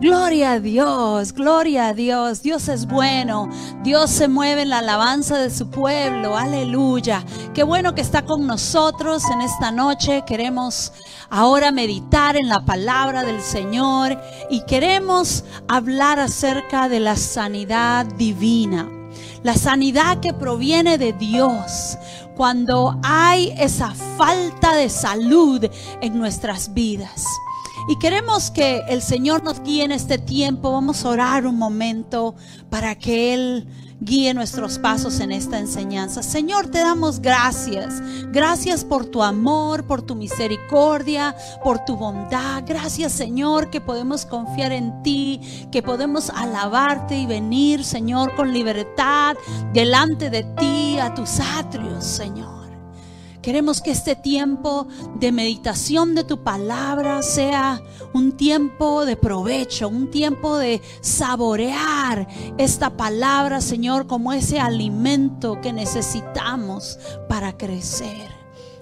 Gloria a Dios, gloria a Dios. Dios es bueno. Dios se mueve en la alabanza de su pueblo. Aleluya. Qué bueno que está con nosotros en esta noche. Queremos ahora meditar en la palabra del Señor y queremos hablar acerca de la sanidad divina. La sanidad que proviene de Dios cuando hay esa falta de salud en nuestras vidas. Y queremos que el Señor nos guíe en este tiempo. Vamos a orar un momento para que Él guíe nuestros pasos en esta enseñanza. Señor, te damos gracias. Gracias por tu amor, por tu misericordia, por tu bondad. Gracias, Señor, que podemos confiar en ti, que podemos alabarte y venir, Señor, con libertad delante de ti a tus atrios, Señor. Queremos que este tiempo de meditación de tu palabra sea un tiempo de provecho, un tiempo de saborear esta palabra, Señor, como ese alimento que necesitamos para crecer.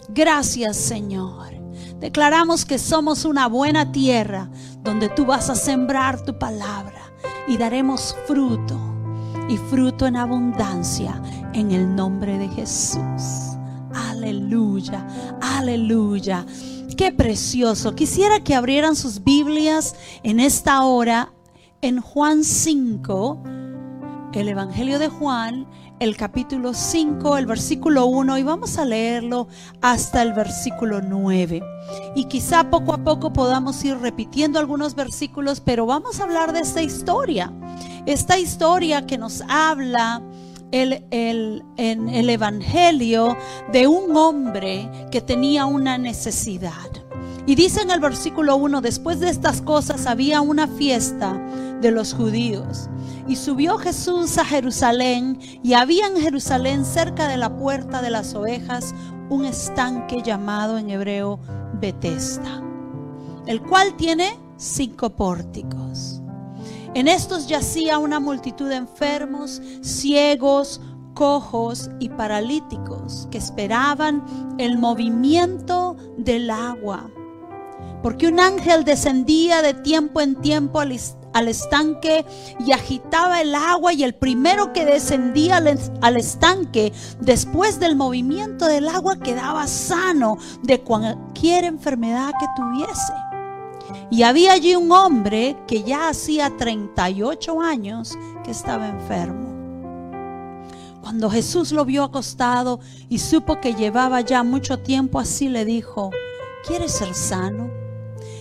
Gracias, Señor. Declaramos que somos una buena tierra donde tú vas a sembrar tu palabra y daremos fruto y fruto en abundancia en el nombre de Jesús. Aleluya, aleluya. Qué precioso. Quisiera que abrieran sus Biblias en esta hora en Juan 5, el Evangelio de Juan, el capítulo 5, el versículo 1, y vamos a leerlo hasta el versículo 9. Y quizá poco a poco podamos ir repitiendo algunos versículos, pero vamos a hablar de esta historia. Esta historia que nos habla el, en el Evangelio de un hombre que tenía una necesidad. Y dice en el versículo 1, después de estas cosas había una fiesta de los judíos. Y subió Jesús a Jerusalén y había en Jerusalén cerca de la puerta de las ovejas un estanque llamado en hebreo Betesda, el cual tiene cinco pórticos. En estos yacía una multitud de enfermos, ciegos, cojos y paralíticos que esperaban el movimiento del agua. Porque un ángel descendía de tiempo en tiempo al, estanque y agitaba el agua y el primero que descendía al estanque después del movimiento del agua quedaba sano de cualquier enfermedad que tuviese. Y había allí un hombre que ya hacía 38 años que estaba enfermo. Cuando Jesús lo vio acostado y supo que llevaba ya mucho tiempo así, le dijo, ¿quieres ser sano?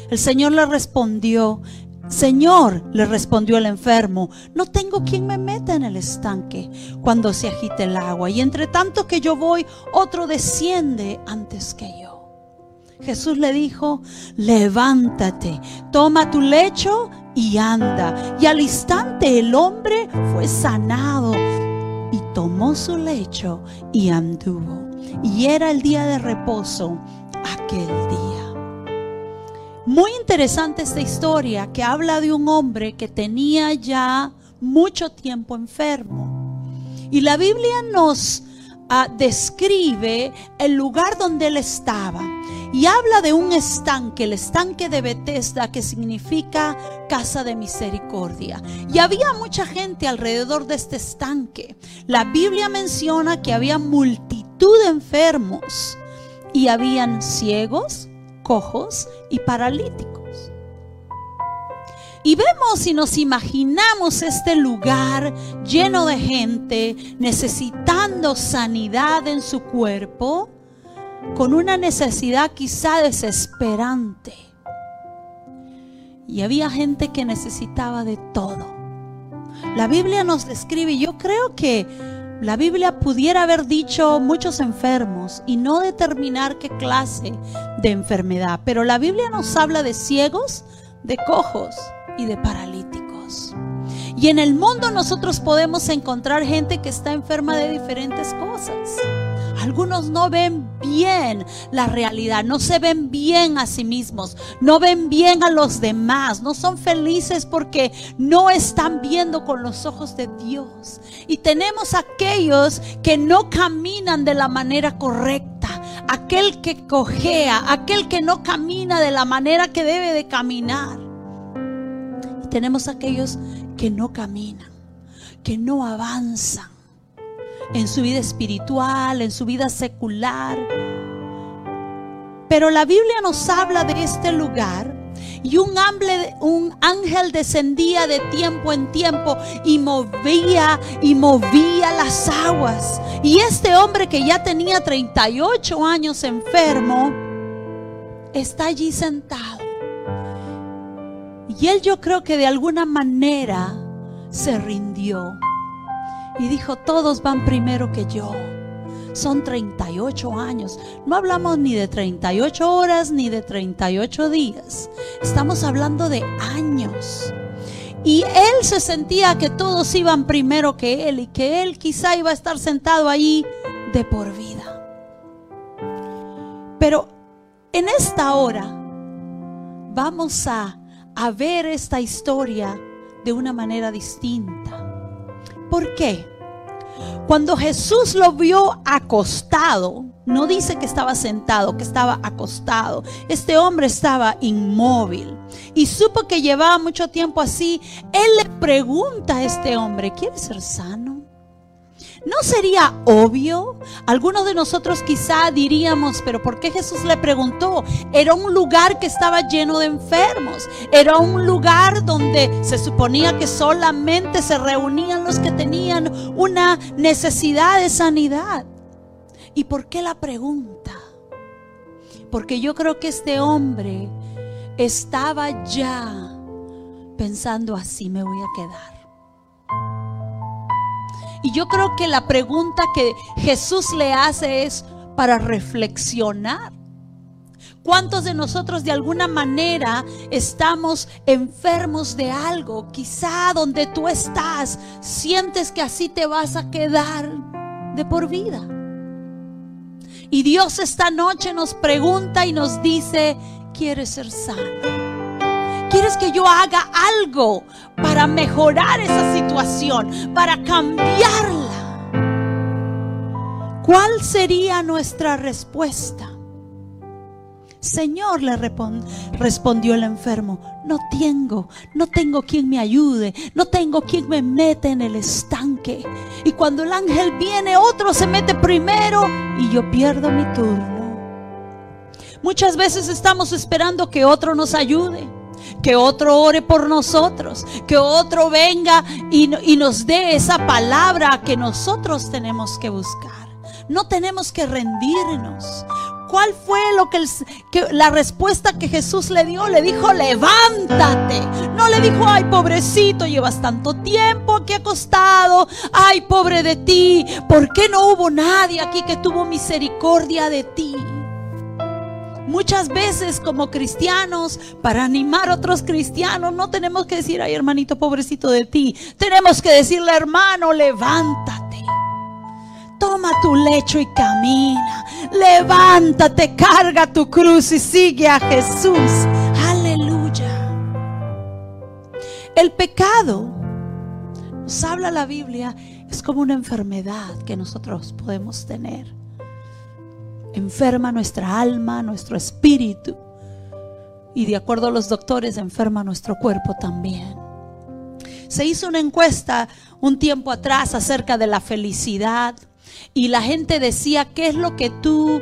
El Señor le respondió, Señor, le respondió el enfermo, no tengo quien me meta en el estanque cuando se agite el agua, y entre tanto que yo voy, otro desciende antes que yo. Jesús le dijo, levántate, toma tu lecho y anda. Y al instante el hombre fue sanado y tomó su lecho y anduvo. Y era el día de reposo aquel día. Muy interesante esta historia que habla de un hombre que tenía ya mucho tiempo enfermo. Y la Biblia nos ah, describe el lugar donde él estaba. Y habla de un estanque, el estanque de Bethesda, que significa casa de misericordia. Y había mucha gente alrededor de este estanque. La Biblia menciona que había multitud de enfermos y habían ciegos, cojos y paralíticos. Y vemos y nos imaginamos este lugar lleno de gente necesitando sanidad en su cuerpo con una necesidad quizá desesperante. Y había gente que necesitaba de todo. La Biblia nos describe, yo creo que la Biblia pudiera haber dicho muchos enfermos y no determinar qué clase de enfermedad, pero la Biblia nos habla de ciegos, de cojos y de paralíticos. Y en el mundo nosotros podemos encontrar gente que está enferma de diferentes cosas. Algunos no ven bien la realidad, no se ven bien a sí mismos, no ven bien a los demás, no son felices porque no están viendo con los ojos de Dios. Y tenemos aquellos que no caminan de la manera correcta, aquel que cojea, aquel que no camina de la manera que debe de caminar tenemos aquellos que no caminan, que no avanzan en su vida espiritual, en su vida secular. Pero la Biblia nos habla de este lugar y un, un ángel descendía de tiempo en tiempo y movía y movía las aguas. Y este hombre que ya tenía 38 años enfermo, está allí sentado. Y él yo creo que de alguna manera se rindió y dijo, todos van primero que yo. Son 38 años. No hablamos ni de 38 horas ni de 38 días. Estamos hablando de años. Y él se sentía que todos iban primero que él y que él quizá iba a estar sentado ahí de por vida. Pero en esta hora vamos a, a ver esta historia de una manera distinta. ¿Por qué? Cuando Jesús lo vio acostado, no dice que estaba sentado, que estaba acostado. Este hombre estaba inmóvil y supo que llevaba mucho tiempo así. Él le pregunta a este hombre, ¿quieres ser sano? ¿No sería obvio? Algunos de nosotros quizá diríamos, pero ¿por qué Jesús le preguntó? Era un lugar que estaba lleno de enfermos. Era un lugar donde se suponía que solamente se reunían los que tenían una necesidad de sanidad. ¿Y por qué la pregunta? Porque yo creo que este hombre estaba ya pensando así me voy a quedar. Y yo creo que la pregunta que Jesús le hace es para reflexionar. ¿Cuántos de nosotros de alguna manera estamos enfermos de algo? Quizá donde tú estás sientes que así te vas a quedar de por vida. Y Dios esta noche nos pregunta y nos dice, ¿quieres ser sano? ¿Quieres que yo haga algo para mejorar esa situación, para cambiarla? ¿Cuál sería nuestra respuesta? Señor, le respondió el enfermo, no tengo, no tengo quien me ayude, no tengo quien me mete en el estanque. Y cuando el ángel viene, otro se mete primero y yo pierdo mi turno. Muchas veces estamos esperando que otro nos ayude que otro ore por nosotros, que otro venga y, nos dé esa palabra que nosotros tenemos que buscar. No tenemos que rendirnos. ¿Cuál fue lo que, la respuesta que Jesús le dio? Le dijo, levántate. No le dijo, ay, pobrecito, llevas tanto tiempo aquí acostado. Ay, pobre de ti. ¿Por qué no hubo nadie aquí que tuvo misericordia de ti? Muchas veces como cristianos, para animar a otros cristianos, no tenemos que decir, ay hermanito, pobrecito de ti. Tenemos que decirle, hermano, levántate. Toma tu lecho y camina. Levántate, carga tu cruz y sigue a Jesús. Aleluya. El pecado, nos habla la Biblia, es como una enfermedad que nosotros podemos tener enferma nuestra alma, nuestro espíritu. Y de acuerdo a los doctores, enferma nuestro cuerpo también. Se hizo una encuesta un tiempo atrás acerca de la felicidad y la gente decía, ¿qué es lo que tú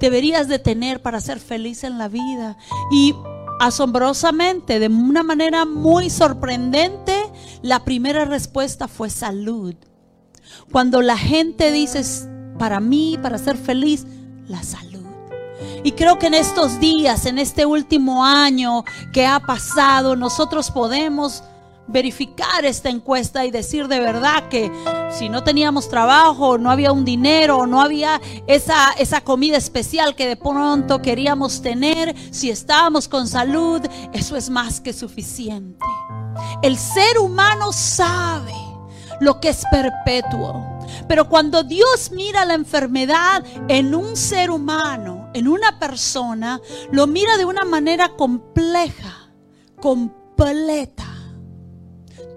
deberías de tener para ser feliz en la vida? Y asombrosamente, de una manera muy sorprendente, la primera respuesta fue salud. Cuando la gente dice, para mí, para ser feliz, la salud. Y creo que en estos días, en este último año que ha pasado, nosotros podemos verificar esta encuesta y decir de verdad que si no teníamos trabajo, no había un dinero, no había esa, esa comida especial que de pronto queríamos tener, si estábamos con salud, eso es más que suficiente. El ser humano sabe lo que es perpetuo. Pero cuando Dios mira la enfermedad en un ser humano, en una persona, lo mira de una manera compleja, completa.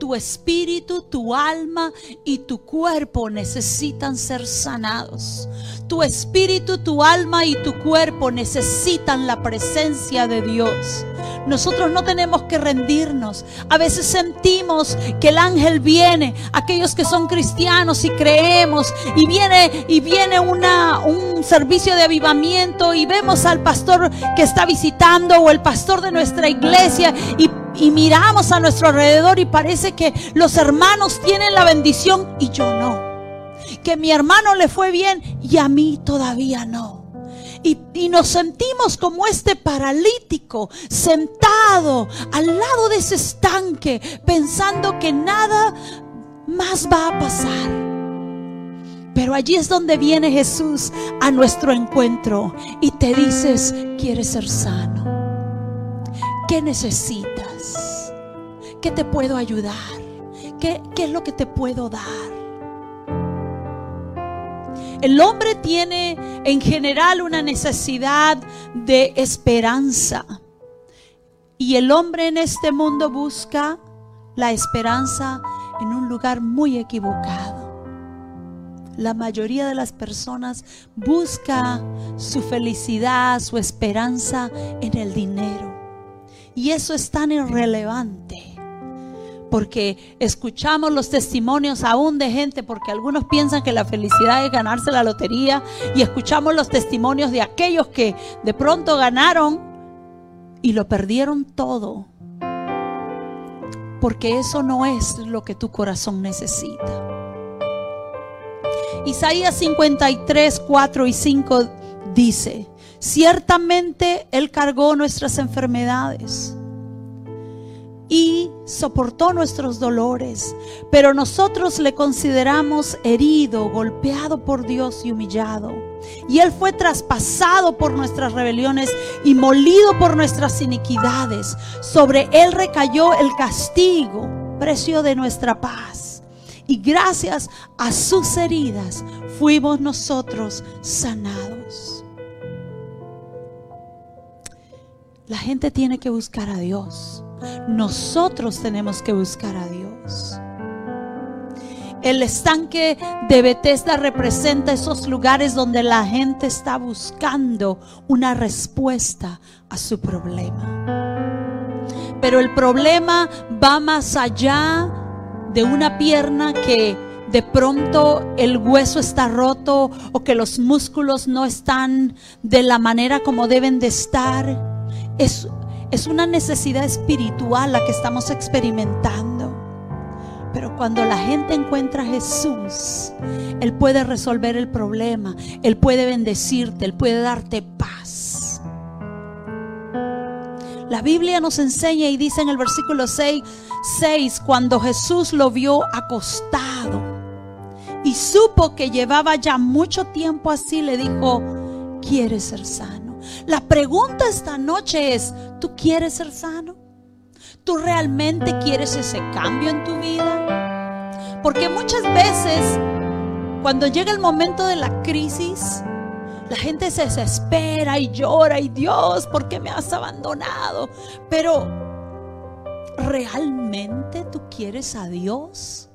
Tu tu espíritu, tu alma y tu cuerpo necesitan ser sanados. Tu espíritu, tu alma y tu cuerpo necesitan la presencia de Dios. Nosotros no tenemos que rendirnos. A veces sentimos que el ángel viene, aquellos que son cristianos y creemos, y viene y viene una, un servicio de avivamiento y vemos al pastor que está visitando o el pastor de nuestra iglesia y y miramos a nuestro alrededor y parece que los hermanos tienen la bendición y yo no. Que mi hermano le fue bien y a mí todavía no. Y, nos sentimos como este paralítico sentado al lado de ese estanque pensando que nada más va a pasar. Pero allí es donde viene Jesús a nuestro encuentro y te dices, quieres ser sano. ¿Qué necesitas? ¿Qué te puedo ayudar? ¿Qué, ¿Qué, es lo que te puedo dar? El hombre tiene en general una necesidad de esperanza. Y el hombre en este mundo busca la esperanza en un lugar muy equivocado. La mayoría de las personas busca su felicidad, su esperanza en el dinero. Y eso es tan irrelevante porque escuchamos los testimonios aún de gente, porque algunos piensan que la felicidad es ganarse la lotería, y escuchamos los testimonios de aquellos que de pronto ganaron y lo perdieron todo, porque eso no es lo que tu corazón necesita. Isaías 53, 4 y 5 dice, ciertamente Él cargó nuestras enfermedades y soportó nuestros dolores, pero nosotros le consideramos herido, golpeado por Dios y humillado. Y Él fue traspasado por nuestras rebeliones y molido por nuestras iniquidades. Sobre Él recayó el castigo, precio de nuestra paz. Y gracias a sus heridas fuimos nosotros sanados. La gente tiene que buscar a Dios. Nosotros tenemos que buscar a Dios. El estanque de Bethesda representa esos lugares donde la gente está buscando una respuesta a su problema. Pero el problema va más allá de una pierna que de pronto el hueso está roto o que los músculos no están de la manera como deben de estar. Es es una necesidad espiritual la que estamos experimentando. Pero cuando la gente encuentra a Jesús, Él puede resolver el problema, Él puede bendecirte, Él puede darte paz. La Biblia nos enseña y dice en el versículo 6, 6 cuando Jesús lo vio acostado y supo que llevaba ya mucho tiempo así, le dijo, ¿quieres ser sano? La pregunta esta noche es, ¿tú quieres ser sano? ¿Tú realmente quieres ese cambio en tu vida? Porque muchas veces, cuando llega el momento de la crisis, la gente se desespera y llora y Dios, ¿por qué me has abandonado? Pero, ¿realmente tú quieres a Dios?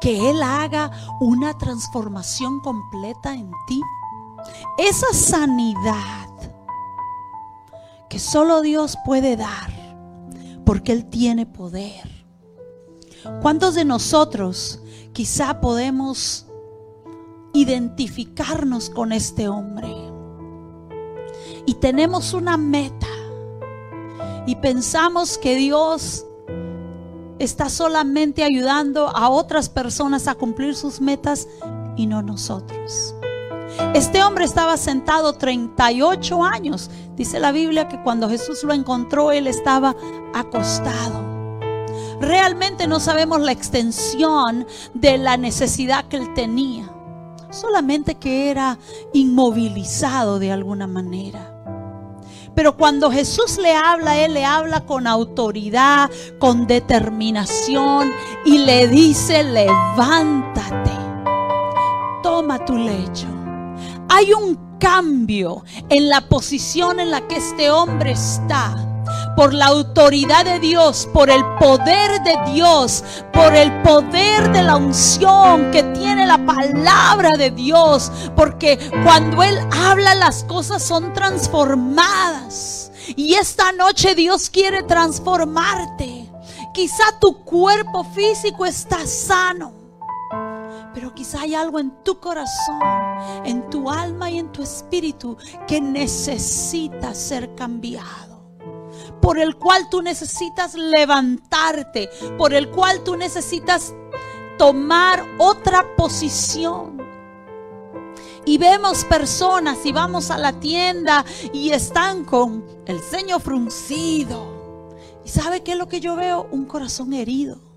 Que Él haga una transformación completa en ti. Esa sanidad que solo Dios puede dar, porque Él tiene poder. ¿Cuántos de nosotros quizá podemos identificarnos con este hombre? Y tenemos una meta y pensamos que Dios está solamente ayudando a otras personas a cumplir sus metas y no nosotros. Este hombre estaba sentado 38 años. Dice la Biblia que cuando Jesús lo encontró, él estaba acostado. Realmente no sabemos la extensión de la necesidad que él tenía. Solamente que era inmovilizado de alguna manera. Pero cuando Jesús le habla, Él le habla con autoridad, con determinación y le dice, levántate, toma tu lecho hay un cambio en la posición en la que este hombre está. por la autoridad de Dios, por el poder de Dios, por el poder de la unción que tiene la palabra de Dios, porque cuando Él habla las cosas son transformadas. Y esta noche Dios quiere transformarte. Quizá tu cuerpo físico está sano pero quizá hay algo en tu corazón, en tu alma y en tu espíritu que necesita ser cambiado. Por el cual tú necesitas levantarte, por el cual tú necesitas tomar otra posición. Y vemos personas y vamos a la tienda y están con el ceño fruncido. ¿Y sabe qué es lo que yo veo? Un corazón herido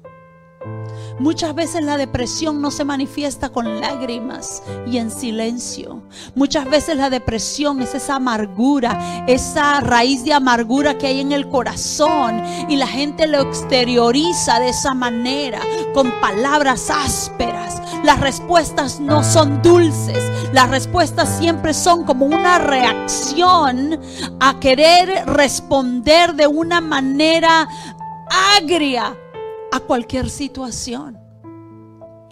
Muchas veces la depresión no se manifiesta con lágrimas y en silencio. Muchas veces la depresión es esa amargura, esa raíz de amargura que hay en el corazón y la gente lo exterioriza de esa manera, con palabras ásperas. Las respuestas no son dulces, las respuestas siempre son como una reacción a querer responder de una manera agria a cualquier situación.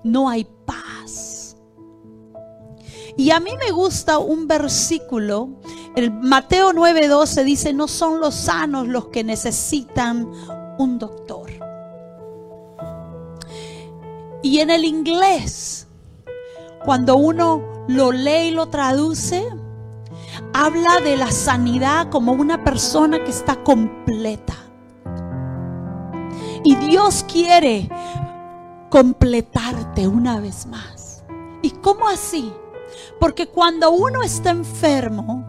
No hay paz. Y a mí me gusta un versículo, el Mateo 9:12 dice, no son los sanos los que necesitan un doctor. Y en el inglés, cuando uno lo lee y lo traduce, habla de la sanidad como una persona que está completa. Y Dios quiere completarte una vez más. ¿Y cómo así? Porque cuando uno está enfermo,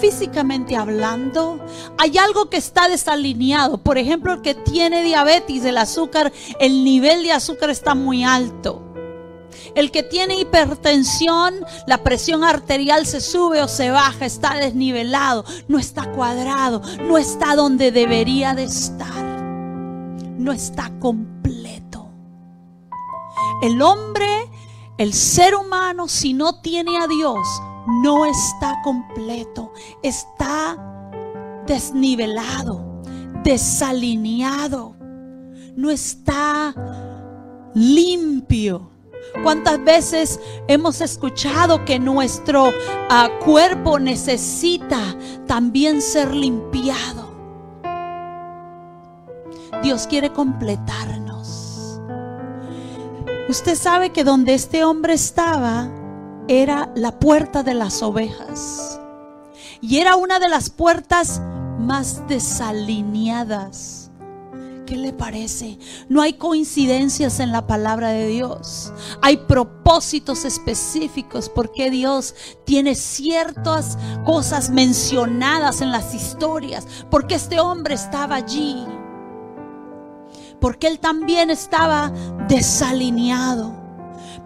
físicamente hablando, hay algo que está desalineado. Por ejemplo, el que tiene diabetes, el azúcar, el nivel de azúcar está muy alto. El que tiene hipertensión, la presión arterial se sube o se baja, está desnivelado, no está cuadrado, no está donde debería de estar no está completo. El hombre, el ser humano, si no tiene a Dios, no está completo. Está desnivelado, desalineado. No está limpio. ¿Cuántas veces hemos escuchado que nuestro ah, cuerpo necesita también ser limpiado? Dios quiere completarnos. Usted sabe que donde este hombre estaba era la puerta de las ovejas. Y era una de las puertas más desalineadas. ¿Qué le parece? No hay coincidencias en la palabra de Dios. Hay propósitos específicos porque Dios tiene ciertas cosas mencionadas en las historias. Porque este hombre estaba allí porque él también estaba desalineado.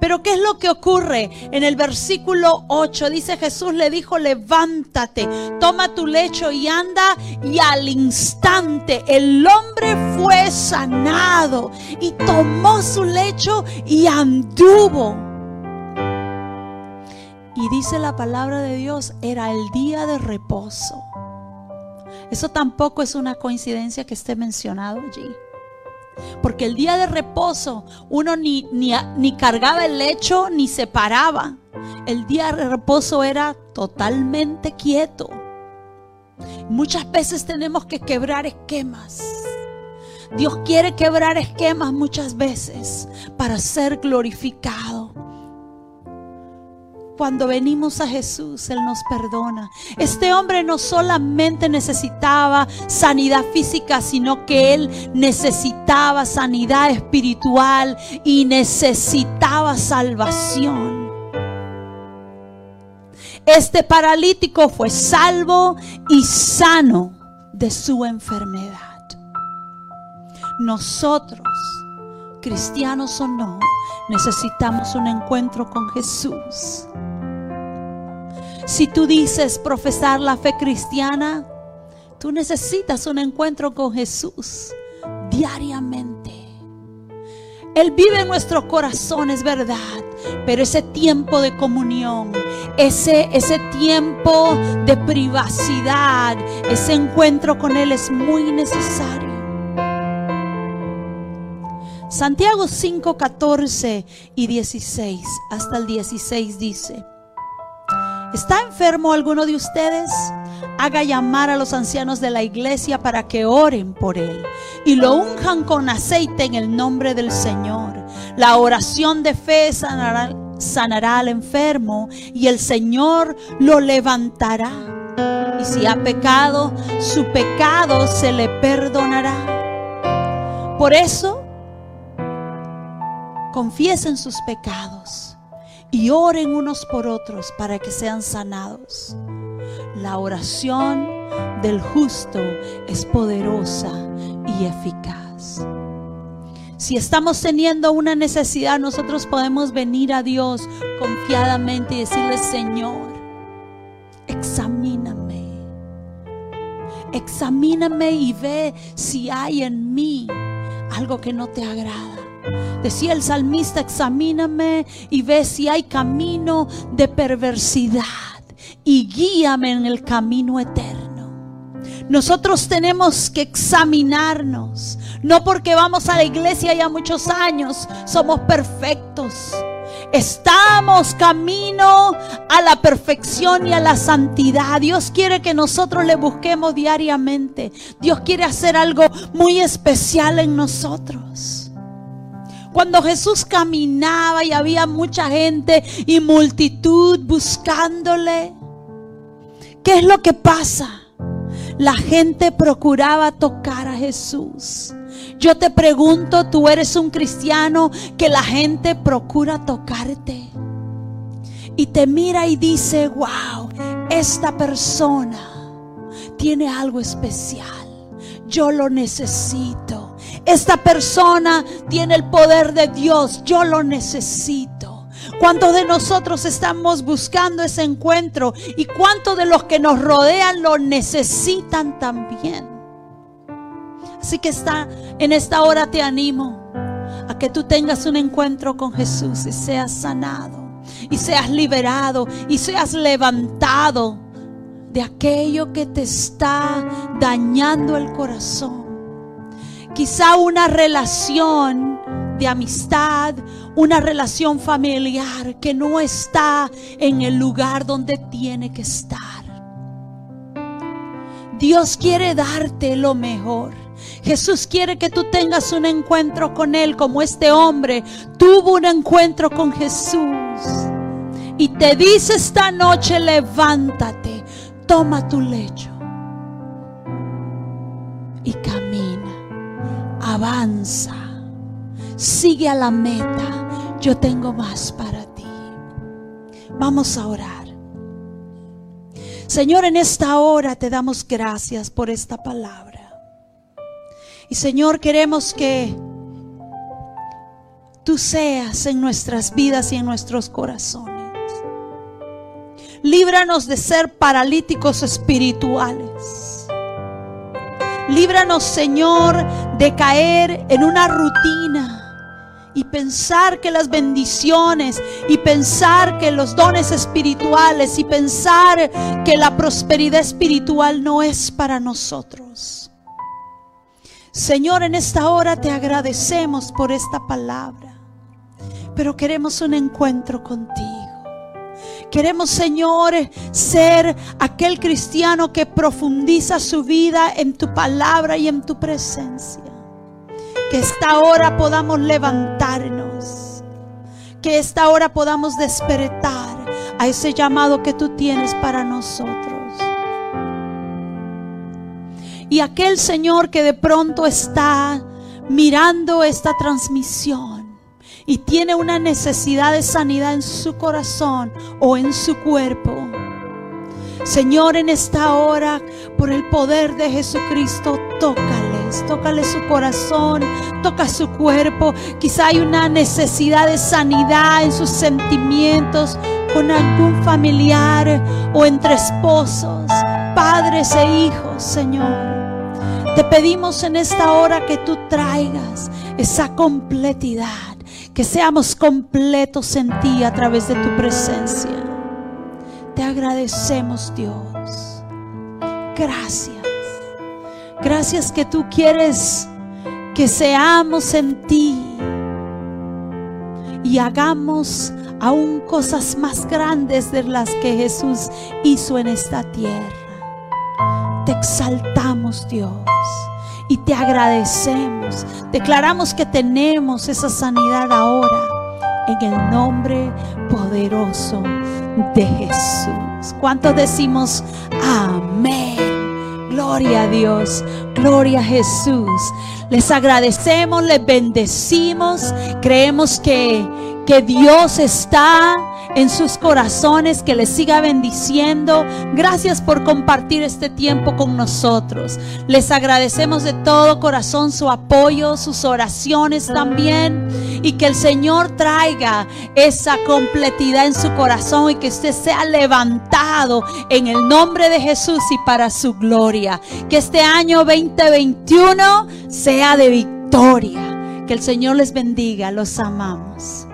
Pero ¿qué es lo que ocurre? En el versículo 8 dice Jesús le dijo, levántate, toma tu lecho y anda. Y al instante el hombre fue sanado y tomó su lecho y anduvo. Y dice la palabra de Dios, era el día de reposo. Eso tampoco es una coincidencia que esté mencionado allí. Porque el día de reposo uno ni, ni, ni cargaba el lecho ni se paraba. El día de reposo era totalmente quieto. Muchas veces tenemos que quebrar esquemas. Dios quiere quebrar esquemas muchas veces para ser glorificado. Cuando venimos a Jesús, Él nos perdona. Este hombre no solamente necesitaba sanidad física, sino que Él necesitaba sanidad espiritual y necesitaba salvación. Este paralítico fue salvo y sano de su enfermedad. Nosotros, cristianos o no, necesitamos un encuentro con Jesús. Si tú dices profesar la fe cristiana, tú necesitas un encuentro con Jesús diariamente. Él vive en nuestro corazón, es verdad. pero ese tiempo de comunión, ese, ese tiempo de privacidad, ese encuentro con Él es muy necesario. Santiago 5, 14 y 16, hasta el 16 dice, ¿está enfermo alguno de ustedes? haga llamar a los ancianos de la iglesia para que oren por él y lo unjan con aceite en el nombre del Señor. La oración de fe sanará, sanará al enfermo y el Señor lo levantará. Y si ha pecado, su pecado se le perdonará. Por eso, confiesen sus pecados y oren unos por otros para que sean sanados. La oración del justo es poderosa y eficaz. Si estamos teniendo una necesidad, nosotros podemos venir a Dios confiadamente y decirle, Señor, examíname. Examíname y ve si hay en mí algo que no te agrada. Decía el salmista, examíname y ve si hay camino de perversidad y guíame en el camino eterno. Nosotros tenemos que examinarnos, no porque vamos a la iglesia ya muchos años, somos perfectos. Estamos camino a la perfección y a la santidad. Dios quiere que nosotros le busquemos diariamente. Dios quiere hacer algo muy especial en nosotros. Cuando Jesús caminaba y había mucha gente y multitud buscándole, ¿Qué es lo que pasa? La gente procuraba tocar a Jesús. Yo te pregunto, tú eres un cristiano que la gente procura tocarte. Y te mira y dice, wow, esta persona tiene algo especial. Yo lo necesito. Esta persona tiene el poder de Dios. Yo lo necesito. ¿Cuántos de nosotros estamos buscando ese encuentro? ¿Y cuántos de los que nos rodean lo necesitan también? Así que está, en esta hora te animo a que tú tengas un encuentro con Jesús y seas sanado, y seas liberado, y seas levantado de aquello que te está dañando el corazón. Quizá una relación de amistad, una relación familiar que no está en el lugar donde tiene que estar. Dios quiere darte lo mejor. Jesús quiere que tú tengas un encuentro con Él como este hombre tuvo un encuentro con Jesús. Y te dice esta noche, levántate, toma tu lecho y camina, avanza sigue a la meta. Yo tengo más para ti. Vamos a orar. Señor, en esta hora te damos gracias por esta palabra. Y Señor, queremos que tú seas en nuestras vidas y en nuestros corazones. Líbranos de ser paralíticos espirituales Líbranos, Señor, de caer en una rutina y pensar que las bendiciones y pensar que los dones espirituales y pensar que la prosperidad espiritual no es para nosotros. Señor, en esta hora te agradecemos por esta palabra, pero queremos un encuentro contigo. Queremos, Señor, ser aquel cristiano que profundiza su vida en tu palabra y en tu presencia. Que esta hora podamos levantarnos. Que esta hora podamos despertar a ese llamado que tú tienes para nosotros. Y aquel Señor que de pronto está mirando esta transmisión y tiene una necesidad de sanidad en su corazón o en su cuerpo. Señor, en esta hora, por el poder de Jesucristo, tócale su corazón, toca su cuerpo. Quizá hay una necesidad de sanidad en sus sentimientos con algún familiar o entre esposos, padres e hijos, Señor. Te pedimos en esta hora que tú traigas esa completidad que seamos completos en ti a través de tu presencia. Te agradecemos Dios. Gracias. Gracias que tú quieres que seamos en ti y hagamos aún cosas más grandes de las que Jesús hizo en esta tierra. Te exaltamos Dios y te agradecemos. Declaramos que tenemos esa sanidad ahora en el nombre poderoso de Jesús. ¿Cuántos decimos amén? Gloria a Dios, gloria a Jesús. Les agradecemos, les bendecimos. Creemos que, que Dios está en sus corazones, que les siga bendiciendo. Gracias por compartir este tiempo con nosotros. Les agradecemos de todo corazón su apoyo, sus oraciones también. Y que el Señor traiga esa completidad en su corazón y que usted sea levantado en el nombre de Jesús y para su gloria. Que este año 2021 sea de victoria. Que el Señor les bendiga. Los amamos.